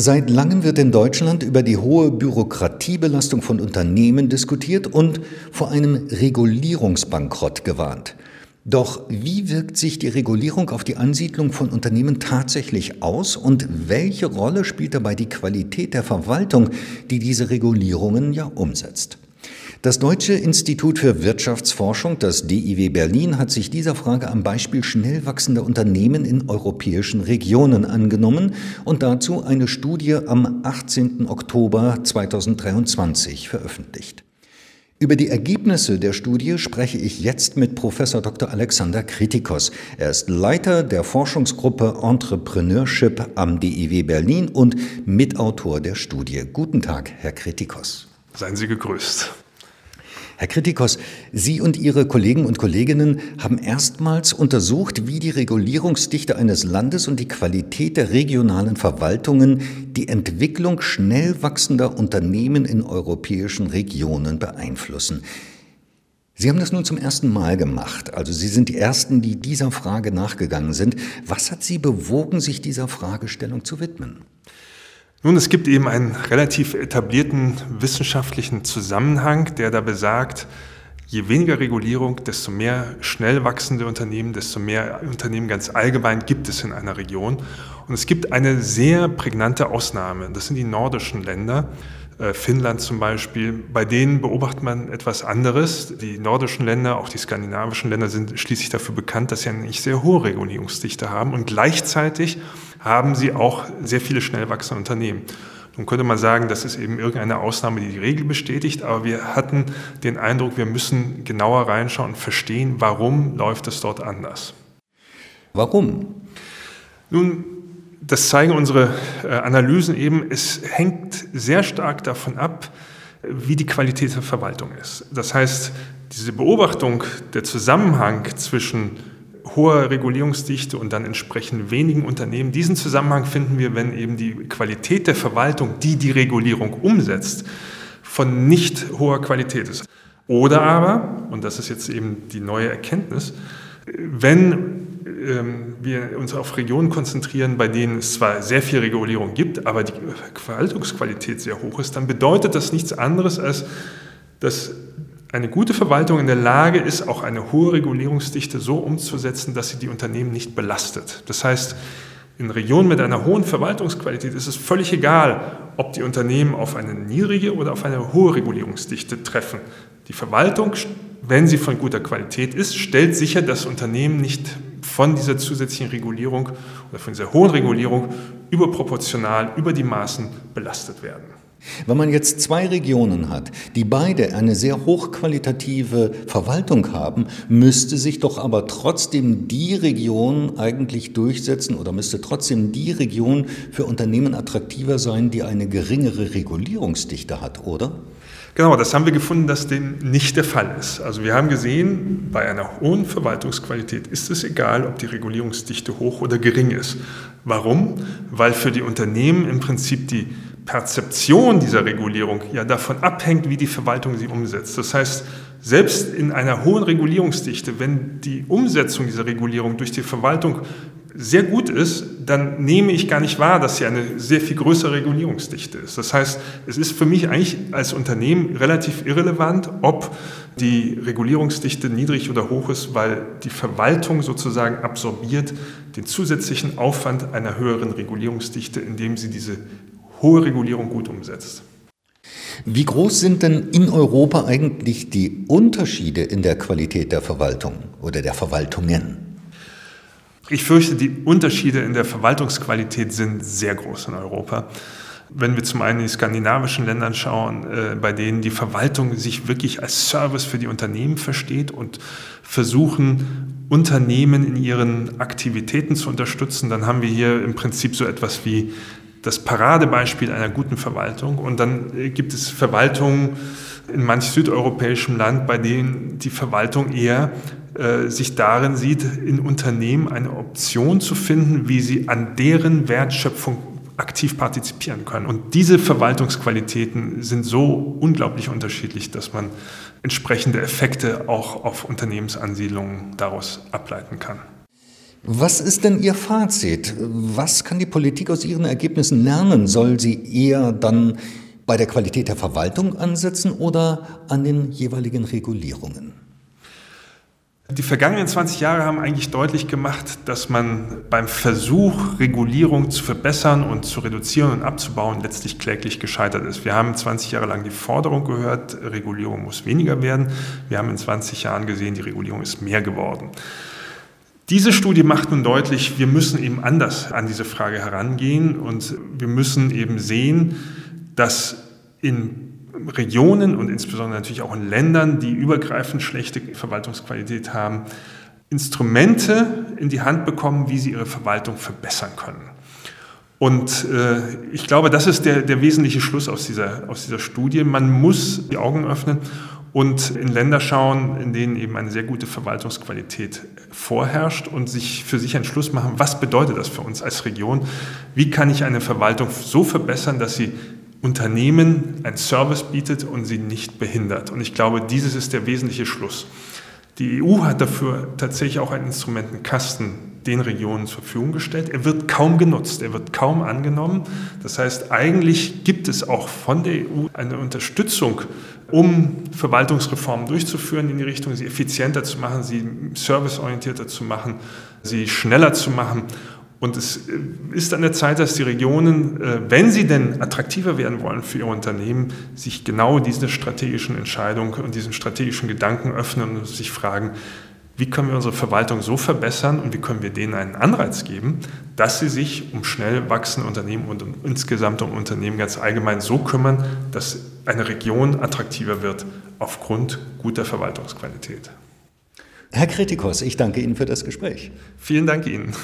Seit langem wird in Deutschland über die hohe Bürokratiebelastung von Unternehmen diskutiert und vor einem Regulierungsbankrott gewarnt. Doch wie wirkt sich die Regulierung auf die Ansiedlung von Unternehmen tatsächlich aus und welche Rolle spielt dabei die Qualität der Verwaltung, die diese Regulierungen ja umsetzt? Das Deutsche Institut für Wirtschaftsforschung, das DIW Berlin, hat sich dieser Frage am Beispiel schnell wachsender Unternehmen in europäischen Regionen angenommen und dazu eine Studie am 18. Oktober 2023 veröffentlicht. Über die Ergebnisse der Studie spreche ich jetzt mit Professor Dr. Alexander Kritikos. Er ist Leiter der Forschungsgruppe Entrepreneurship am DIW Berlin und Mitautor der Studie. Guten Tag, Herr Kritikos. Seien Sie gegrüßt. Herr Kritikos, Sie und Ihre Kollegen und Kolleginnen haben erstmals untersucht, wie die Regulierungsdichte eines Landes und die Qualität der regionalen Verwaltungen die Entwicklung schnell wachsender Unternehmen in europäischen Regionen beeinflussen. Sie haben das nun zum ersten Mal gemacht. Also Sie sind die Ersten, die dieser Frage nachgegangen sind. Was hat Sie bewogen, sich dieser Fragestellung zu widmen? Nun, es gibt eben einen relativ etablierten wissenschaftlichen Zusammenhang, der da besagt, je weniger Regulierung, desto mehr schnell wachsende Unternehmen, desto mehr Unternehmen ganz allgemein gibt es in einer Region. Und es gibt eine sehr prägnante Ausnahme, das sind die nordischen Länder. Äh, Finnland zum Beispiel, bei denen beobachtet man etwas anderes. Die nordischen Länder, auch die skandinavischen Länder sind schließlich dafür bekannt, dass sie eine nicht sehr hohe Regulierungsdichte haben und gleichzeitig haben sie auch sehr viele schnell wachsende Unternehmen. Nun könnte man sagen, das ist eben irgendeine Ausnahme, die die Regel bestätigt, aber wir hatten den Eindruck, wir müssen genauer reinschauen und verstehen, warum läuft es dort anders. Warum? Nun, das zeigen unsere äh, Analysen eben, es hängt sehr stark davon ab, wie die Qualität der Verwaltung ist. Das heißt, diese Beobachtung, der Zusammenhang zwischen hoher Regulierungsdichte und dann entsprechend wenigen Unternehmen, diesen Zusammenhang finden wir, wenn eben die Qualität der Verwaltung, die die Regulierung umsetzt, von nicht hoher Qualität ist. Oder aber, und das ist jetzt eben die neue Erkenntnis, wenn wir uns auf Regionen konzentrieren, bei denen es zwar sehr viel Regulierung gibt, aber die Verwaltungsqualität sehr hoch ist, dann bedeutet das nichts anderes als, dass eine gute Verwaltung in der Lage ist, auch eine hohe Regulierungsdichte so umzusetzen, dass sie die Unternehmen nicht belastet. Das heißt, in Regionen mit einer hohen Verwaltungsqualität ist es völlig egal, ob die Unternehmen auf eine niedrige oder auf eine hohe Regulierungsdichte treffen. Die Verwaltung, wenn sie von guter Qualität ist, stellt sicher, dass Unternehmen nicht von dieser zusätzlichen Regulierung oder von dieser hohen Regulierung überproportional über die Maßen belastet werden. Wenn man jetzt zwei Regionen hat, die beide eine sehr hochqualitative Verwaltung haben, müsste sich doch aber trotzdem die Region eigentlich durchsetzen oder müsste trotzdem die Region für Unternehmen attraktiver sein, die eine geringere Regulierungsdichte hat, oder? Genau, das haben wir gefunden, dass dem nicht der Fall ist. Also wir haben gesehen, bei einer hohen Verwaltungsqualität ist es egal, ob die Regulierungsdichte hoch oder gering ist. Warum? Weil für die Unternehmen im Prinzip die Perzeption dieser Regulierung ja davon abhängt, wie die Verwaltung sie umsetzt. Das heißt, selbst in einer hohen Regulierungsdichte, wenn die Umsetzung dieser Regulierung durch die Verwaltung sehr gut ist, dann nehme ich gar nicht wahr, dass sie eine sehr viel größere Regulierungsdichte ist. Das heißt, es ist für mich eigentlich als Unternehmen relativ irrelevant, ob die Regulierungsdichte niedrig oder hoch ist, weil die Verwaltung sozusagen absorbiert den zusätzlichen Aufwand einer höheren Regulierungsdichte, indem sie diese hohe Regulierung gut umsetzt. Wie groß sind denn in Europa eigentlich die Unterschiede in der Qualität der Verwaltung oder der Verwaltungen? Ich fürchte, die Unterschiede in der Verwaltungsqualität sind sehr groß in Europa. Wenn wir zum einen in die skandinavischen Ländern schauen, äh, bei denen die Verwaltung sich wirklich als Service für die Unternehmen versteht und versuchen, Unternehmen in ihren Aktivitäten zu unterstützen, dann haben wir hier im Prinzip so etwas wie das Paradebeispiel einer guten Verwaltung. Und dann äh, gibt es Verwaltungen in manch südeuropäischem Land, bei denen die Verwaltung eher äh, sich darin sieht, in Unternehmen eine Option zu finden, wie sie an deren Wertschöpfung aktiv partizipieren können. Und diese Verwaltungsqualitäten sind so unglaublich unterschiedlich, dass man entsprechende Effekte auch auf Unternehmensansiedlungen daraus ableiten kann. Was ist denn Ihr Fazit? Was kann die Politik aus Ihren Ergebnissen lernen? Soll sie eher dann bei der Qualität der Verwaltung ansetzen oder an den jeweiligen Regulierungen? Die vergangenen 20 Jahre haben eigentlich deutlich gemacht, dass man beim Versuch, Regulierung zu verbessern und zu reduzieren und abzubauen, letztlich kläglich gescheitert ist. Wir haben 20 Jahre lang die Forderung gehört, Regulierung muss weniger werden. Wir haben in 20 Jahren gesehen, die Regulierung ist mehr geworden. Diese Studie macht nun deutlich, wir müssen eben anders an diese Frage herangehen und wir müssen eben sehen, dass in Regionen und insbesondere natürlich auch in Ländern, die übergreifend schlechte Verwaltungsqualität haben, Instrumente in die Hand bekommen, wie sie ihre Verwaltung verbessern können. Und äh, ich glaube, das ist der, der wesentliche Schluss aus dieser, aus dieser Studie. Man muss die Augen öffnen und in Länder schauen, in denen eben eine sehr gute Verwaltungsqualität vorherrscht und sich für sich einen Schluss machen, was bedeutet das für uns als Region? Wie kann ich eine Verwaltung so verbessern, dass sie Unternehmen einen Service bietet und sie nicht behindert. Und ich glaube, dieses ist der wesentliche Schluss. Die EU hat dafür tatsächlich auch einen Instrumentenkasten den Regionen zur Verfügung gestellt. Er wird kaum genutzt, er wird kaum angenommen. Das heißt, eigentlich gibt es auch von der EU eine Unterstützung, um Verwaltungsreformen durchzuführen in die Richtung, sie effizienter zu machen, sie serviceorientierter zu machen, sie schneller zu machen. Und es äh, ist an der Zeit, dass die Regionen, äh, wenn sie denn attraktiver werden wollen für ihr Unternehmen, sich genau diese strategischen Entscheidungen und diesen strategischen Gedanken öffnen und sich fragen, wie können wir unsere Verwaltung so verbessern und wie können wir denen einen Anreiz geben, dass sie sich um schnell wachsende Unternehmen und um insgesamt um Unternehmen ganz allgemein so kümmern, dass eine Region attraktiver wird aufgrund guter Verwaltungsqualität. Herr Kritikos, ich danke Ihnen für das Gespräch. Vielen Dank Ihnen.